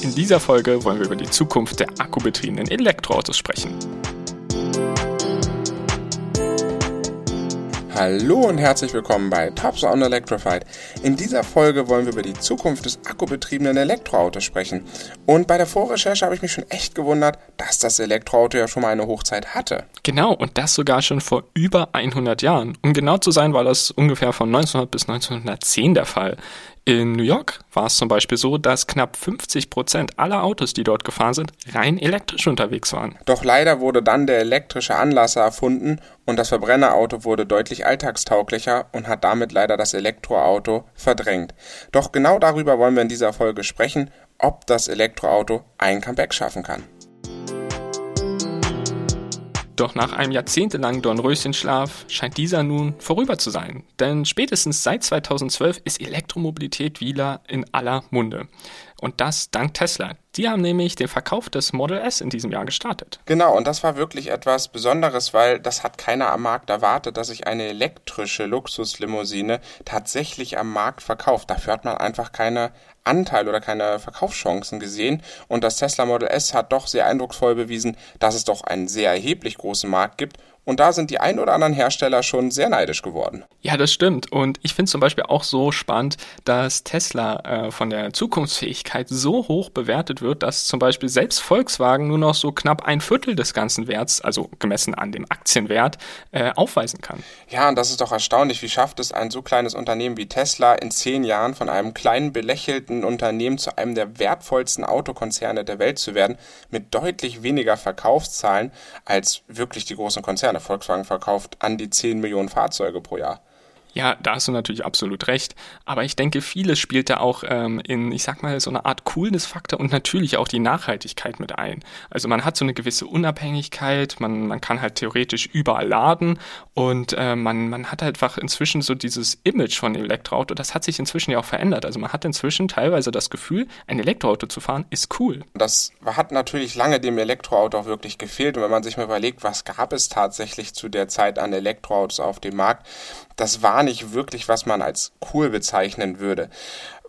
In dieser Folge wollen wir über die Zukunft der akkubetriebenen Elektroautos sprechen. Hallo und herzlich willkommen bei Tops on Electrified. In dieser Folge wollen wir über die Zukunft des akkubetriebenen Elektroautos sprechen. Und bei der Vorrecherche habe ich mich schon echt gewundert, dass das Elektroauto ja schon mal eine Hochzeit hatte. Genau, und das sogar schon vor über 100 Jahren. Um genau zu sein, war das ungefähr von 1900 bis 1910 der Fall. In New York war es zum Beispiel so, dass knapp 50 Prozent aller Autos, die dort gefahren sind, rein elektrisch unterwegs waren. Doch leider wurde dann der elektrische Anlasser erfunden und das Verbrennerauto wurde deutlich alltagstauglicher und hat damit leider das Elektroauto verdrängt. Doch genau darüber wollen wir in dieser Folge sprechen, ob das Elektroauto ein Comeback schaffen kann. Doch nach einem jahrzehntelangen Dornröschenschlaf scheint dieser nun vorüber zu sein. Denn spätestens seit 2012 ist Elektromobilität wieder in aller Munde. Und das dank Tesla. Die haben nämlich den Verkauf des Model S in diesem Jahr gestartet. Genau, und das war wirklich etwas Besonderes, weil das hat keiner am Markt erwartet, dass sich eine elektrische Luxuslimousine tatsächlich am Markt verkauft. Dafür hat man einfach keine Anteil oder keine Verkaufschancen gesehen. Und das Tesla Model S hat doch sehr eindrucksvoll bewiesen, dass es doch einen sehr erheblich großen Markt gibt und da sind die ein oder anderen Hersteller schon sehr neidisch geworden. Ja, das stimmt. Und ich finde zum Beispiel auch so spannend, dass Tesla äh, von der Zukunftsfähigkeit so hoch bewertet wird, dass zum Beispiel selbst Volkswagen nur noch so knapp ein Viertel des ganzen Werts, also gemessen an dem Aktienwert, äh, aufweisen kann. Ja, und das ist doch erstaunlich. Wie schafft es ein so kleines Unternehmen wie Tesla in zehn Jahren von einem kleinen belächelten Unternehmen zu einem der wertvollsten Autokonzerne der Welt zu werden, mit deutlich weniger Verkaufszahlen als wirklich die großen Konzerne? Volkswagen verkauft an die 10 Millionen Fahrzeuge pro Jahr. Ja, da hast du natürlich absolut recht. Aber ich denke, vieles spielt da auch ähm, in, ich sag mal, so eine Art Coolness-Faktor und natürlich auch die Nachhaltigkeit mit ein. Also man hat so eine gewisse Unabhängigkeit, man, man kann halt theoretisch überall laden und äh, man, man hat einfach inzwischen so dieses Image von Elektroauto, das hat sich inzwischen ja auch verändert. Also man hat inzwischen teilweise das Gefühl, ein Elektroauto zu fahren ist cool. Das hat natürlich lange dem Elektroauto auch wirklich gefehlt. Und wenn man sich mal überlegt, was gab es tatsächlich zu der Zeit an Elektroautos auf dem Markt, das war nicht wirklich, was man als cool bezeichnen würde.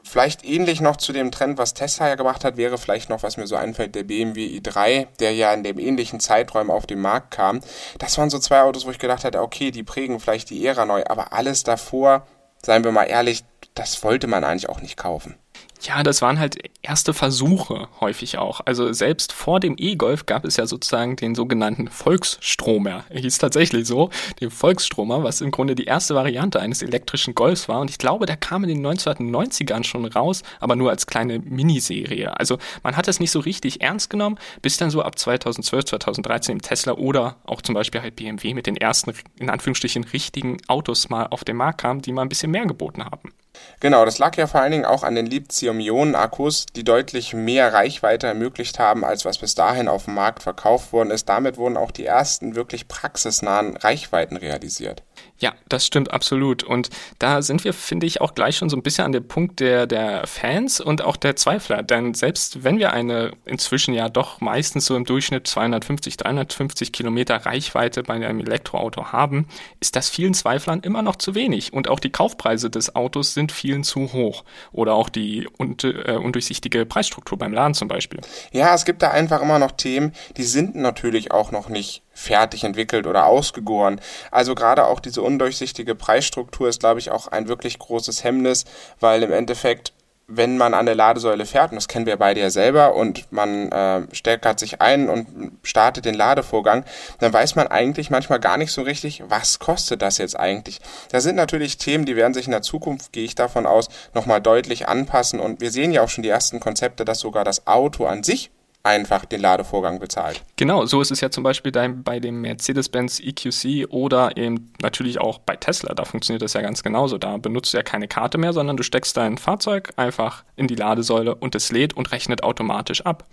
Vielleicht ähnlich noch zu dem Trend, was Tesla ja gemacht hat, wäre vielleicht noch, was mir so einfällt, der BMW i3, der ja in dem ähnlichen Zeitraum auf den Markt kam. Das waren so zwei Autos, wo ich gedacht hatte, okay, die prägen vielleicht die Ära neu, aber alles davor, seien wir mal ehrlich, das wollte man eigentlich auch nicht kaufen. Ja, das waren halt erste Versuche häufig auch. Also selbst vor dem E-Golf gab es ja sozusagen den sogenannten Volksstromer. Er hieß tatsächlich so, den Volksstromer, was im Grunde die erste Variante eines elektrischen Golfs war. Und ich glaube, der kam in den 1990ern schon raus, aber nur als kleine Miniserie. Also man hat es nicht so richtig ernst genommen, bis dann so ab 2012, 2013 Tesla oder auch zum Beispiel halt BMW mit den ersten, in Anführungsstrichen, richtigen Autos mal auf den Markt kamen, die mal ein bisschen mehr geboten haben. Genau, das lag ja vor allen Dingen auch an den Lithium-Ionen-Akkus, die deutlich mehr Reichweite ermöglicht haben, als was bis dahin auf dem Markt verkauft worden ist. Damit wurden auch die ersten wirklich praxisnahen Reichweiten realisiert. Ja, das stimmt absolut. Und da sind wir, finde ich, auch gleich schon so ein bisschen an dem Punkt der, der Fans und auch der Zweifler. Denn selbst wenn wir eine inzwischen ja doch meistens so im Durchschnitt 250, 350 Kilometer Reichweite bei einem Elektroauto haben, ist das vielen Zweiflern immer noch zu wenig. Und auch die Kaufpreise des Autos sind vielen zu hoch. Oder auch die und, äh, undurchsichtige Preisstruktur beim Laden zum Beispiel. Ja, es gibt da einfach immer noch Themen, die sind natürlich auch noch nicht fertig entwickelt oder ausgegoren. Also gerade auch diese undurchsichtige Preisstruktur ist, glaube ich, auch ein wirklich großes Hemmnis, weil im Endeffekt wenn man an der Ladesäule fährt, und das kennen wir beide ja selber, und man äh, steckert sich ein und startet den Ladevorgang, dann weiß man eigentlich manchmal gar nicht so richtig, was kostet das jetzt eigentlich. Da sind natürlich Themen, die werden sich in der Zukunft, gehe ich davon aus, nochmal deutlich anpassen. Und wir sehen ja auch schon die ersten Konzepte, dass sogar das Auto an sich einfach den Ladevorgang bezahlt. Genau, so ist es ja zum Beispiel bei dem Mercedes-Benz EQC oder eben natürlich auch bei Tesla. Da funktioniert das ja ganz genauso. Da benutzt du ja keine Karte mehr, sondern du steckst dein Fahrzeug einfach in die Ladesäule und es lädt und rechnet automatisch ab.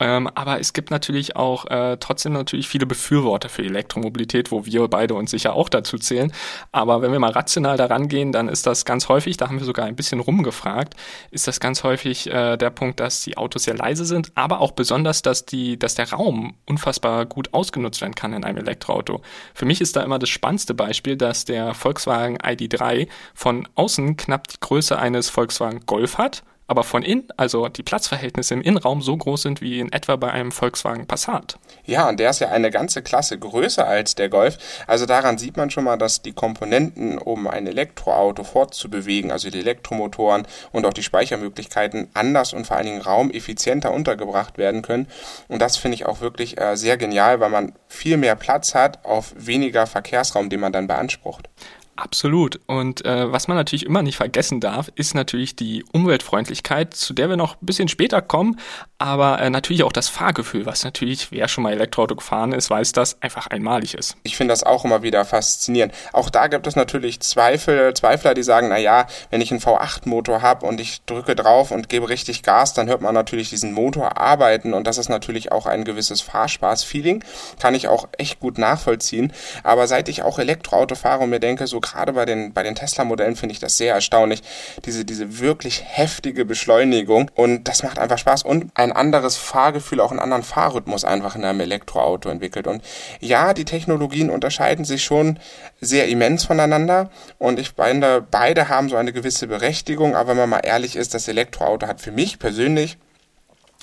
Ähm, aber es gibt natürlich auch äh, trotzdem natürlich viele Befürworter für Elektromobilität, wo wir beide uns sicher auch dazu zählen. Aber wenn wir mal rational daran gehen, dann ist das ganz häufig, da haben wir sogar ein bisschen rumgefragt, ist das ganz häufig äh, der Punkt, dass die Autos sehr leise sind, aber auch besonders, dass die, dass der Raum unfassbar gut ausgenutzt werden kann in einem Elektroauto. Für mich ist da immer das spannendste Beispiel, dass der Volkswagen ID3 von außen knapp die Größe eines Volkswagen Golf hat aber von innen, also die Platzverhältnisse im Innenraum so groß sind wie in etwa bei einem Volkswagen Passat. Ja, und der ist ja eine ganze Klasse größer als der Golf. Also daran sieht man schon mal, dass die Komponenten, um ein Elektroauto fortzubewegen, also die Elektromotoren und auch die Speichermöglichkeiten anders und vor allen Dingen raumeffizienter untergebracht werden können. Und das finde ich auch wirklich äh, sehr genial, weil man viel mehr Platz hat auf weniger Verkehrsraum, den man dann beansprucht. Absolut. Und äh, was man natürlich immer nicht vergessen darf, ist natürlich die Umweltfreundlichkeit, zu der wir noch ein bisschen später kommen, aber äh, natürlich auch das Fahrgefühl, was natürlich, wer schon mal Elektroauto gefahren ist, weiß, dass einfach einmalig ist. Ich finde das auch immer wieder faszinierend. Auch da gibt es natürlich Zweifel, Zweifler, die sagen, na ja, wenn ich einen V8-Motor habe und ich drücke drauf und gebe richtig Gas, dann hört man natürlich diesen Motor arbeiten und das ist natürlich auch ein gewisses Fahrspaß-Feeling. Kann ich auch echt gut nachvollziehen. Aber seit ich auch Elektroauto fahre und mir denke, so gerade bei den, bei den Tesla-Modellen finde ich das sehr erstaunlich. Diese, diese wirklich heftige Beschleunigung und das macht einfach Spaß und ein anderes Fahrgefühl, auch einen anderen Fahrrhythmus einfach in einem Elektroauto entwickelt. Und ja, die Technologien unterscheiden sich schon sehr immens voneinander und ich meine, beide haben so eine gewisse Berechtigung, aber wenn man mal ehrlich ist, das Elektroauto hat für mich persönlich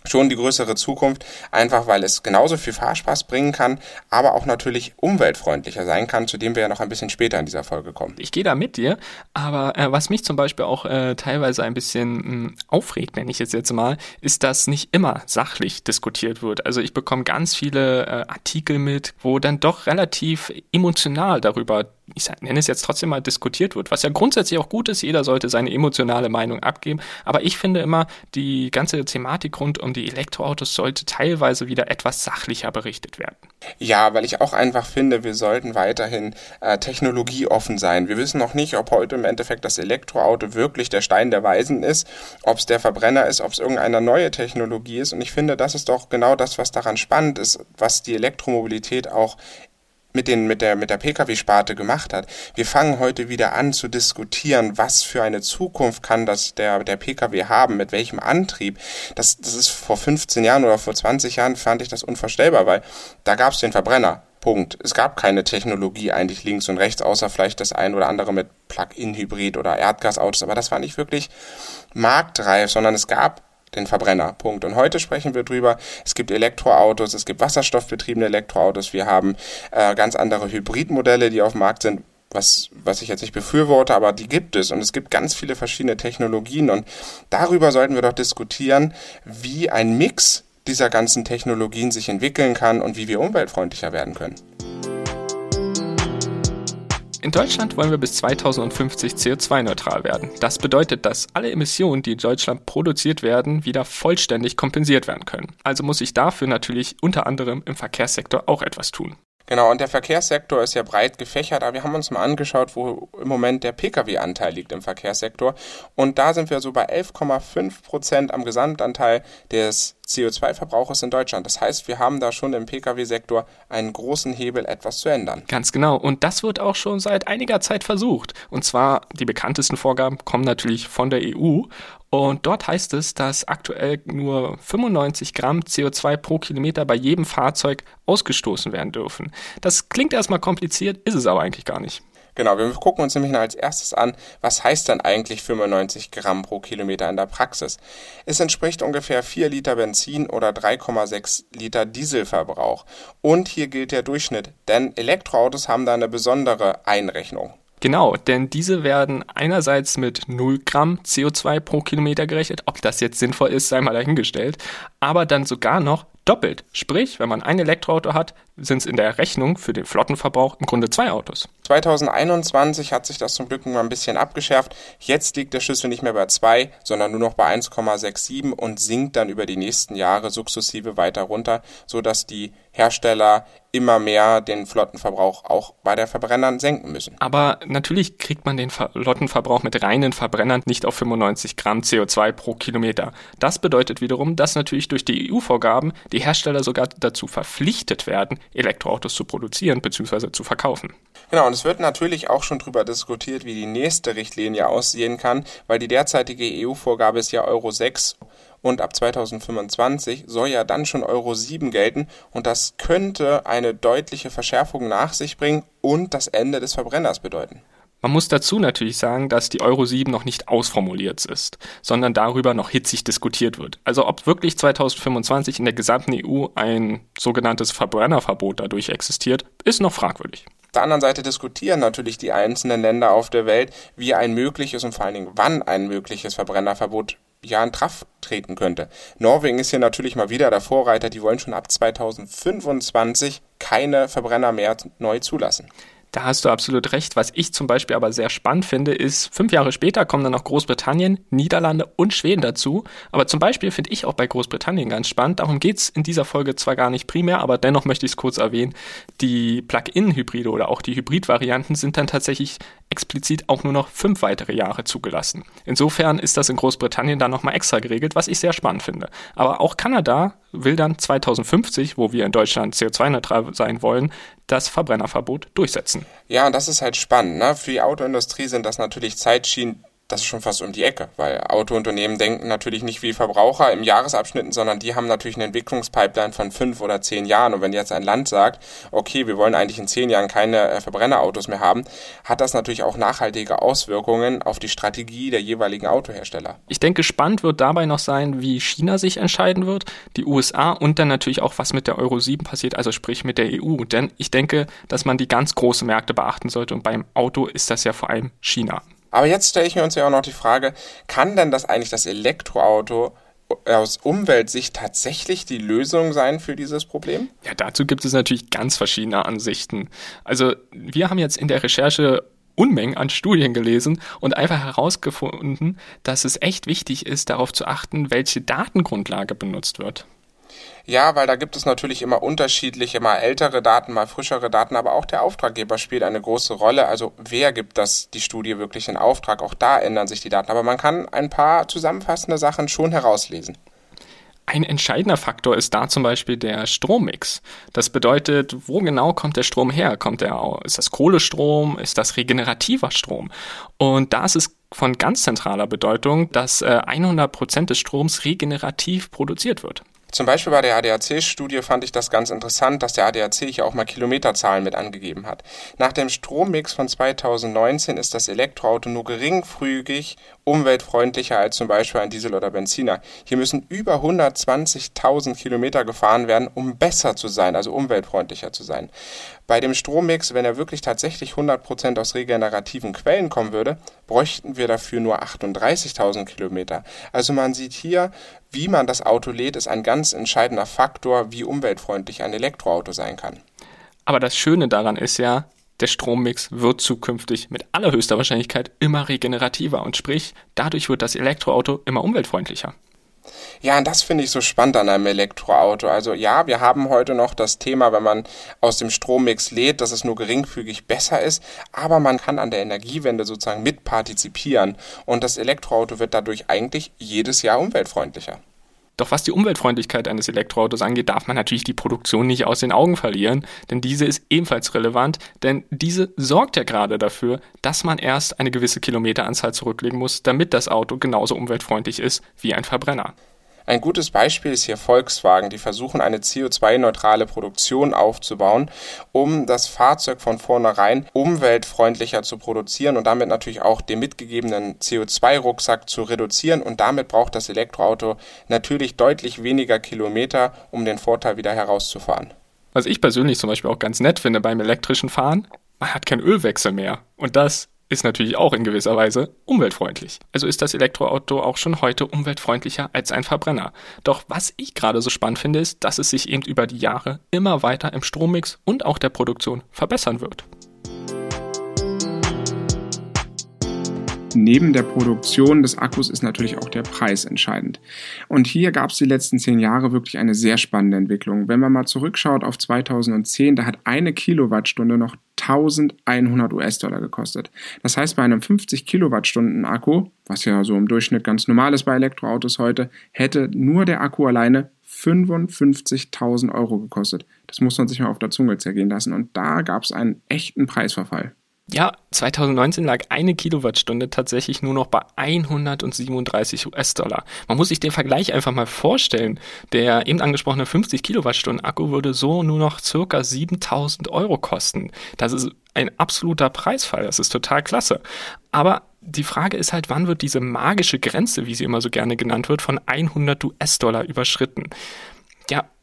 schon die größere Zukunft, einfach weil es genauso viel Fahrspaß bringen kann, aber auch natürlich umweltfreundlicher sein kann, zu dem wir ja noch ein bisschen später in dieser Folge kommen. Ich gehe da mit dir, aber äh, was mich zum Beispiel auch äh, teilweise ein bisschen mh, hm, aufregt, nenne ich es jetzt mal, ist, dass nicht immer sachlich diskutiert wird. Also ich bekomme ganz viele äh, Artikel mit, wo dann doch relativ emotional darüber ich nenne es jetzt trotzdem mal, diskutiert wird, was ja grundsätzlich auch gut ist. Jeder sollte seine emotionale Meinung abgeben. Aber ich finde immer, die ganze Thematik rund um die Elektroautos sollte teilweise wieder etwas sachlicher berichtet werden. Ja, weil ich auch einfach finde, wir sollten weiterhin äh, technologieoffen sein. Wir wissen noch nicht, ob heute im Endeffekt das Elektroauto wirklich der Stein der Weisen ist, ob es der Verbrenner ist, ob es irgendeine neue Technologie ist. Und ich finde, das ist doch genau das, was daran spannend ist, was die Elektromobilität auch mit, den, mit der, mit der Pkw-Sparte gemacht hat. Wir fangen heute wieder an zu diskutieren, was für eine Zukunft kann das der, der Pkw haben, mit welchem Antrieb. Das, das ist vor 15 Jahren oder vor 20 Jahren fand ich das unvorstellbar, weil da gab es den Verbrenner. Punkt. Es gab keine Technologie eigentlich links und rechts, außer vielleicht das ein oder andere mit Plug-in-Hybrid oder Erdgasautos, aber das war nicht wirklich marktreif, sondern es gab den Verbrenner. Punkt. Und heute sprechen wir drüber. Es gibt Elektroautos, es gibt wasserstoffbetriebene Elektroautos, wir haben äh, ganz andere Hybridmodelle, die auf dem Markt sind. Was, was ich jetzt nicht befürworte, aber die gibt es und es gibt ganz viele verschiedene Technologien und darüber sollten wir doch diskutieren, wie ein Mix dieser ganzen Technologien sich entwickeln kann und wie wir umweltfreundlicher werden können. In Deutschland wollen wir bis 2050 CO2-neutral werden. Das bedeutet, dass alle Emissionen, die in Deutschland produziert werden, wieder vollständig kompensiert werden können. Also muss ich dafür natürlich unter anderem im Verkehrssektor auch etwas tun. Genau, und der Verkehrssektor ist ja breit gefächert, aber wir haben uns mal angeschaut, wo im Moment der Pkw-Anteil liegt im Verkehrssektor. Und da sind wir so bei 11,5 Prozent am Gesamtanteil des CO2-Verbrauches in Deutschland. Das heißt, wir haben da schon im Pkw-Sektor einen großen Hebel, etwas zu ändern. Ganz genau. Und das wird auch schon seit einiger Zeit versucht. Und zwar die bekanntesten Vorgaben kommen natürlich von der EU. Und dort heißt es, dass aktuell nur 95 Gramm CO2 pro Kilometer bei jedem Fahrzeug ausgestoßen werden dürfen. Das klingt erstmal kompliziert, ist es aber eigentlich gar nicht. Genau, wir gucken uns nämlich als erstes an, was heißt denn eigentlich 95 Gramm pro Kilometer in der Praxis? Es entspricht ungefähr 4 Liter Benzin oder 3,6 Liter Dieselverbrauch. Und hier gilt der Durchschnitt, denn Elektroautos haben da eine besondere Einrechnung. Genau, denn diese werden einerseits mit 0 Gramm CO2 pro Kilometer gerechnet, ob das jetzt sinnvoll ist, sei mal dahingestellt, aber dann sogar noch doppelt. Sprich, wenn man ein Elektroauto hat, sind es in der Rechnung für den Flottenverbrauch im Grunde zwei Autos. 2021 hat sich das zum Glück mal ein bisschen abgeschärft. Jetzt liegt der Schlüssel nicht mehr bei 2, sondern nur noch bei 1,67 und sinkt dann über die nächsten Jahre sukzessive weiter runter, sodass die Hersteller immer mehr den Flottenverbrauch auch bei der Verbrennern senken müssen. Aber natürlich kriegt man den Flottenverbrauch mit reinen Verbrennern nicht auf 95 Gramm CO2 pro Kilometer. Das bedeutet wiederum, dass natürlich durch die EU-Vorgaben die Hersteller sogar dazu verpflichtet werden, Elektroautos zu produzieren bzw. zu verkaufen. Genau, und es wird natürlich auch schon darüber diskutiert, wie die nächste Richtlinie aussehen kann, weil die derzeitige EU-Vorgabe ist ja Euro 6 und ab 2025 soll ja dann schon Euro 7 gelten und das könnte eine deutliche Verschärfung nach sich bringen und das Ende des Verbrenners bedeuten. Man muss dazu natürlich sagen, dass die Euro 7 noch nicht ausformuliert ist, sondern darüber noch hitzig diskutiert wird. Also ob wirklich 2025 in der gesamten EU ein sogenanntes Verbrennerverbot dadurch existiert, ist noch fragwürdig. Auf der anderen Seite diskutieren natürlich die einzelnen Länder auf der Welt, wie ein mögliches und vor allen Dingen wann ein mögliches Verbrennerverbot ja in Kraft treten könnte. Norwegen ist hier natürlich mal wieder der Vorreiter, die wollen schon ab 2025 keine Verbrenner mehr neu zulassen. Da hast du absolut recht. Was ich zum Beispiel aber sehr spannend finde, ist, fünf Jahre später kommen dann noch Großbritannien, Niederlande und Schweden dazu. Aber zum Beispiel finde ich auch bei Großbritannien ganz spannend. Darum geht es in dieser Folge zwar gar nicht primär, aber dennoch möchte ich es kurz erwähnen. Die Plug-in-Hybride oder auch die Hybrid-Varianten sind dann tatsächlich explizit auch nur noch fünf weitere Jahre zugelassen. Insofern ist das in Großbritannien dann nochmal extra geregelt, was ich sehr spannend finde. Aber auch Kanada will dann 2050, wo wir in Deutschland CO2-neutral sein wollen, das Verbrennerverbot durchsetzen. Ja, und das ist halt spannend. Ne? Für die Autoindustrie sind das natürlich Zeitschienen, das ist schon fast um die Ecke, weil Autounternehmen denken natürlich nicht wie Verbraucher im Jahresabschnitten, sondern die haben natürlich eine Entwicklungspipeline von fünf oder zehn Jahren. Und wenn jetzt ein Land sagt, okay, wir wollen eigentlich in zehn Jahren keine äh, Verbrennerautos mehr haben, hat das natürlich auch nachhaltige Auswirkungen auf die Strategie der jeweiligen Autohersteller. Ich denke, spannend wird dabei noch sein, wie China sich entscheiden wird, die USA und dann natürlich auch, was mit der Euro 7 passiert, also sprich mit der EU. Denn ich denke, dass man die ganz großen Märkte beachten sollte und beim Auto ist das ja vor allem China. Aber jetzt stelle ich mir uns ja auch noch die Frage, kann denn das eigentlich das Elektroauto aus Umweltsicht tatsächlich die Lösung sein für dieses Problem? Ja, dazu gibt es natürlich ganz verschiedene Ansichten. Also wir haben jetzt in der Recherche Unmengen an Studien gelesen und einfach herausgefunden, dass es echt wichtig ist, darauf zu achten, welche Datengrundlage benutzt wird. Ja, weil da gibt es natürlich immer unterschiedliche, mal ältere Daten, mal frischere Daten, aber auch der Auftraggeber spielt eine große Rolle. Also wer gibt das die Studie wirklich in Auftrag? Auch da ändern sich die Daten, aber man kann ein paar zusammenfassende Sachen schon herauslesen. Ein entscheidender Faktor ist da zum Beispiel der Strommix. Das bedeutet, wo genau kommt der Strom her? Kommt der, ist das Kohlestrom? Ist das regenerativer Strom? Und da ist es von ganz zentraler Bedeutung, dass 100% äh, Prozent des Stroms regenerativ produziert wird. Zum Beispiel bei der ADAC-Studie fand ich das ganz interessant, dass der ADAC hier auch mal Kilometerzahlen mit angegeben hat. Nach dem Strommix von 2019 ist das Elektroauto nur geringfügig umweltfreundlicher als zum Beispiel ein Diesel oder Benziner. Hier müssen über 120.000 Kilometer gefahren werden, um besser zu sein, also umweltfreundlicher zu sein. Bei dem Strommix, wenn er wirklich tatsächlich 100% aus regenerativen Quellen kommen würde, bräuchten wir dafür nur 38.000 Kilometer. Also man sieht hier, wie man das Auto lädt, ist ein ganz entscheidender Faktor, wie umweltfreundlich ein Elektroauto sein kann. Aber das Schöne daran ist ja, der Strommix wird zukünftig mit allerhöchster Wahrscheinlichkeit immer regenerativer und sprich, dadurch wird das Elektroauto immer umweltfreundlicher. Ja, und das finde ich so spannend an einem Elektroauto. Also ja, wir haben heute noch das Thema, wenn man aus dem Strommix lädt, dass es nur geringfügig besser ist, aber man kann an der Energiewende sozusagen mitpartizipieren und das Elektroauto wird dadurch eigentlich jedes Jahr umweltfreundlicher. Doch was die Umweltfreundlichkeit eines Elektroautos angeht, darf man natürlich die Produktion nicht aus den Augen verlieren, denn diese ist ebenfalls relevant, denn diese sorgt ja gerade dafür, dass man erst eine gewisse Kilometeranzahl zurücklegen muss, damit das Auto genauso umweltfreundlich ist wie ein Verbrenner. Ein gutes Beispiel ist hier Volkswagen, die versuchen eine CO2-neutrale Produktion aufzubauen, um das Fahrzeug von vornherein umweltfreundlicher zu produzieren und damit natürlich auch den mitgegebenen CO2-Rucksack zu reduzieren und damit braucht das Elektroauto natürlich deutlich weniger Kilometer, um den Vorteil wieder herauszufahren. Was ich persönlich zum Beispiel auch ganz nett finde beim elektrischen Fahren, man hat keinen Ölwechsel mehr. Und das ist natürlich auch in gewisser Weise umweltfreundlich. Also ist das Elektroauto auch schon heute umweltfreundlicher als ein Verbrenner. Doch was ich gerade so spannend finde, ist, dass es sich eben über die Jahre immer weiter im Strommix und auch der Produktion verbessern wird. Neben der Produktion des Akkus ist natürlich auch der Preis entscheidend. Und hier gab es die letzten zehn Jahre wirklich eine sehr spannende Entwicklung. Wenn man mal zurückschaut auf 2010, da hat eine Kilowattstunde noch 1100 US-Dollar gekostet. Das heißt, bei einem 50 Kilowattstunden Akku, was ja so im Durchschnitt ganz normal ist bei Elektroautos heute, hätte nur der Akku alleine 55.000 Euro gekostet. Das muss man sich mal auf der Zunge zergehen lassen. Und da gab es einen echten Preisverfall. Ja, 2019 lag eine Kilowattstunde tatsächlich nur noch bei 137 US-Dollar. Man muss sich den Vergleich einfach mal vorstellen. Der eben angesprochene 50 Kilowattstunden Akku würde so nur noch circa 7000 Euro kosten. Das ist ein absoluter Preisfall. Das ist total klasse. Aber die Frage ist halt, wann wird diese magische Grenze, wie sie immer so gerne genannt wird, von 100 US-Dollar überschritten?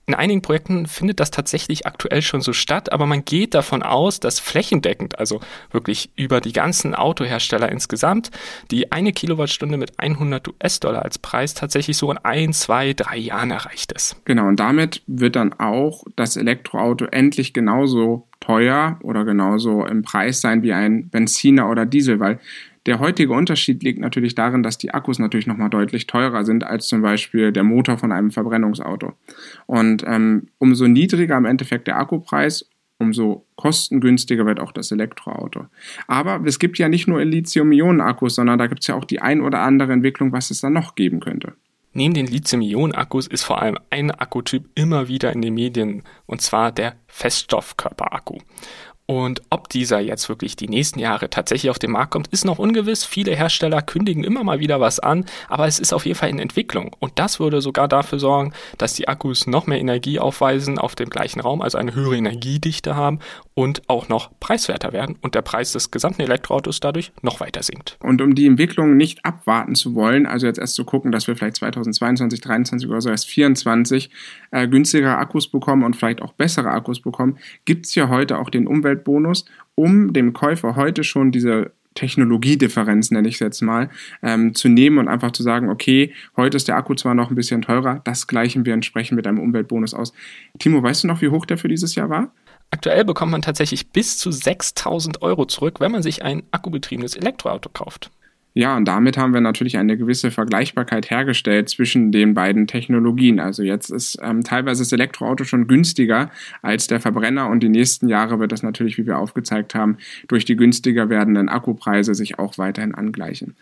In einigen Projekten findet das tatsächlich aktuell schon so statt, aber man geht davon aus, dass flächendeckend, also wirklich über die ganzen Autohersteller insgesamt, die eine Kilowattstunde mit 100 US-Dollar als Preis tatsächlich so in ein, zwei, drei Jahren erreicht ist. Genau, und damit wird dann auch das Elektroauto endlich genauso teuer oder genauso im Preis sein wie ein Benziner oder Diesel, weil der heutige Unterschied liegt natürlich darin, dass die Akkus natürlich nochmal deutlich teurer sind als zum Beispiel der Motor von einem Verbrennungsauto. Und ähm, umso niedriger im Endeffekt der Akkupreis, umso kostengünstiger wird auch das Elektroauto. Aber es gibt ja nicht nur Lithium-Ionen-Akkus, sondern da gibt es ja auch die ein oder andere Entwicklung, was es da noch geben könnte. Neben den Lithium-Ionen-Akkus ist vor allem ein Akkutyp immer wieder in den Medien, und zwar der Feststoffkörperakku. Und ob dieser jetzt wirklich die nächsten Jahre tatsächlich auf den Markt kommt, ist noch ungewiss. Viele Hersteller kündigen immer mal wieder was an, aber es ist auf jeden Fall in Entwicklung. Und das würde sogar dafür sorgen, dass die Akkus noch mehr Energie aufweisen auf dem gleichen Raum, also eine höhere Energiedichte haben und auch noch preiswerter werden und der Preis des gesamten Elektroautos dadurch noch weiter sinkt. Und um die Entwicklung nicht abwarten zu wollen, also jetzt erst zu gucken, dass wir vielleicht 2022, 2023 oder so erst 2024 äh, günstigere Akkus bekommen und vielleicht auch bessere Akkus bekommen, gibt es ja heute auch den Umwelt Umweltbonus, um dem Käufer heute schon diese Technologiedifferenz, nenne ich es jetzt mal, ähm, zu nehmen und einfach zu sagen, okay, heute ist der Akku zwar noch ein bisschen teurer, das gleichen wir entsprechend mit einem Umweltbonus aus. Timo, weißt du noch, wie hoch der für dieses Jahr war? Aktuell bekommt man tatsächlich bis zu 6000 Euro zurück, wenn man sich ein akkubetriebenes Elektroauto kauft. Ja, und damit haben wir natürlich eine gewisse Vergleichbarkeit hergestellt zwischen den beiden Technologien. Also jetzt ist ähm, teilweise das Elektroauto schon günstiger als der Verbrenner und die nächsten Jahre wird das natürlich, wie wir aufgezeigt haben, durch die günstiger werdenden Akkupreise sich auch weiterhin angleichen.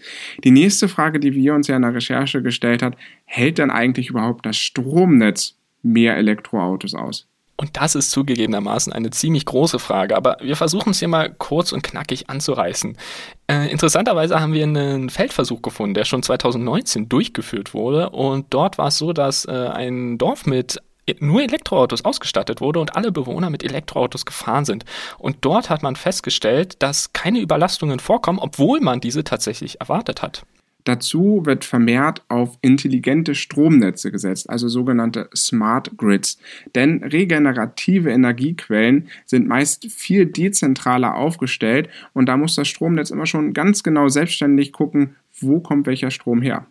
Die nächste Frage, die wir uns ja in der Recherche gestellt hat, hält denn eigentlich überhaupt das Stromnetz mehr Elektroautos aus? Und das ist zugegebenermaßen eine ziemlich große Frage, aber wir versuchen es hier mal kurz und knackig anzureißen. Äh, interessanterweise haben wir einen Feldversuch gefunden, der schon 2019 durchgeführt wurde und dort war es so, dass äh, ein Dorf mit nur Elektroautos ausgestattet wurde und alle Bewohner mit Elektroautos gefahren sind. Und dort hat man festgestellt, dass keine Überlastungen vorkommen, obwohl man diese tatsächlich erwartet hat. Dazu wird vermehrt auf intelligente Stromnetze gesetzt, also sogenannte Smart Grids. Denn regenerative Energiequellen sind meist viel dezentraler aufgestellt und da muss das Stromnetz immer schon ganz genau selbstständig gucken, wo kommt welcher Strom her.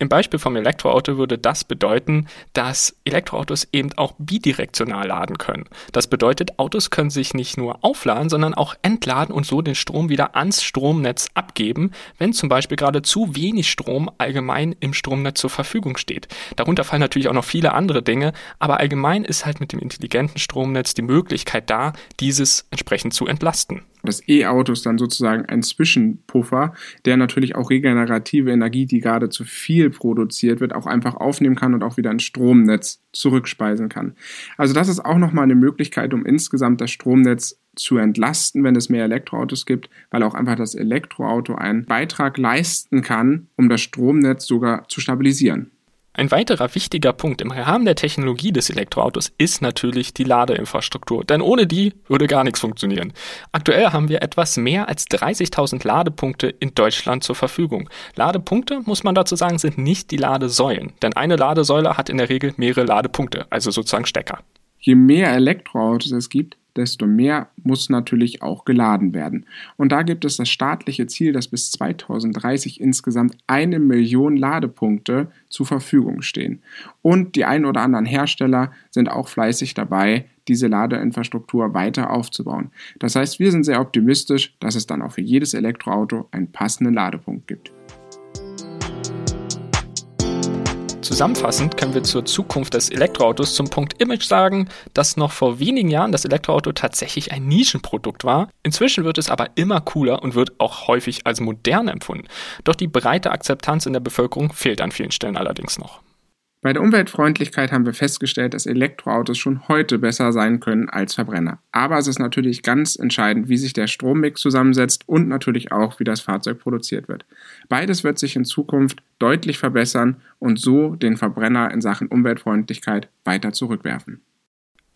Im Beispiel vom Elektroauto würde das bedeuten, dass Elektroautos eben auch bidirektional laden können. Das bedeutet, Autos können sich nicht nur aufladen, sondern auch entladen und so den Strom wieder ans Stromnetz abgeben, wenn zum Beispiel gerade zu wenig Strom allgemein im Stromnetz zur Verfügung steht. Darunter fallen natürlich auch noch viele andere Dinge, aber allgemein ist halt mit dem intelligenten Stromnetz die Möglichkeit da, dieses entsprechend zu entlasten. Das E-Auto ist dann sozusagen ein Zwischenpuffer, der natürlich auch regenerative Energie, die gerade zu viel produziert wird, auch einfach aufnehmen kann und auch wieder ins Stromnetz zurückspeisen kann. Also das ist auch nochmal eine Möglichkeit, um insgesamt das Stromnetz zu entlasten, wenn es mehr Elektroautos gibt, weil auch einfach das Elektroauto einen Beitrag leisten kann, um das Stromnetz sogar zu stabilisieren. Ein weiterer wichtiger Punkt im Rahmen der Technologie des Elektroautos ist natürlich die Ladeinfrastruktur, denn ohne die würde gar nichts funktionieren. Aktuell haben wir etwas mehr als 30.000 Ladepunkte in Deutschland zur Verfügung. Ladepunkte, muss man dazu sagen, sind nicht die Ladesäulen, denn eine Ladesäule hat in der Regel mehrere Ladepunkte, also sozusagen Stecker. Je mehr Elektroautos es gibt, desto mehr muss natürlich auch geladen werden. Und da gibt es das staatliche Ziel, dass bis 2030 insgesamt eine Million Ladepunkte zur Verfügung stehen. Und die ein oder anderen Hersteller sind auch fleißig dabei, diese Ladeinfrastruktur weiter aufzubauen. Das heißt, wir sind sehr optimistisch, dass es dann auch für jedes Elektroauto einen passenden Ladepunkt gibt. Zusammenfassend können wir zur Zukunft des Elektroautos zum Punkt Image sagen, dass noch vor wenigen Jahren das Elektroauto tatsächlich ein Nischenprodukt war. Inzwischen wird es aber immer cooler und wird auch häufig als modern empfunden. Doch die breite Akzeptanz in der Bevölkerung fehlt an vielen Stellen allerdings noch. Bei der Umweltfreundlichkeit haben wir festgestellt, dass Elektroautos schon heute besser sein können als Verbrenner. Aber es ist natürlich ganz entscheidend, wie sich der Strommix zusammensetzt und natürlich auch, wie das Fahrzeug produziert wird. Beides wird sich in Zukunft deutlich verbessern und so den Verbrenner in Sachen Umweltfreundlichkeit weiter zurückwerfen.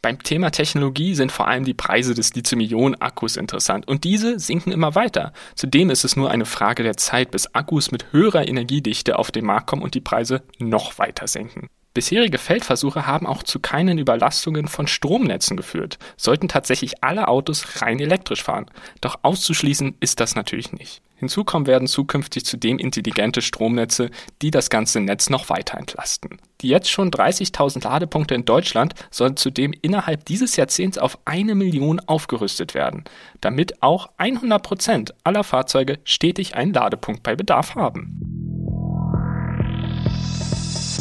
Beim Thema Technologie sind vor allem die Preise des Lithium-Ionen-Akkus interessant und diese sinken immer weiter. Zudem ist es nur eine Frage der Zeit, bis Akkus mit höherer Energiedichte auf den Markt kommen und die Preise noch weiter sinken. Bisherige Feldversuche haben auch zu keinen Überlastungen von Stromnetzen geführt, sollten tatsächlich alle Autos rein elektrisch fahren. Doch auszuschließen ist das natürlich nicht. Hinzukommen werden zukünftig zudem intelligente Stromnetze, die das ganze Netz noch weiter entlasten. Die jetzt schon 30.000 Ladepunkte in Deutschland sollen zudem innerhalb dieses Jahrzehnts auf eine Million aufgerüstet werden, damit auch 100 Prozent aller Fahrzeuge stetig einen Ladepunkt bei Bedarf haben.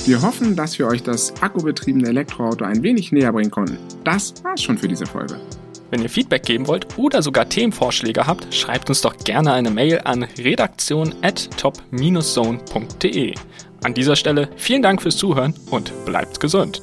Wir hoffen, dass wir euch das akkubetriebene Elektroauto ein wenig näher bringen konnten. Das war's schon für diese Folge. Wenn ihr Feedback geben wollt oder sogar Themenvorschläge habt, schreibt uns doch gerne eine Mail an redaktion@top-zone.de. An dieser Stelle vielen Dank fürs Zuhören und bleibt gesund.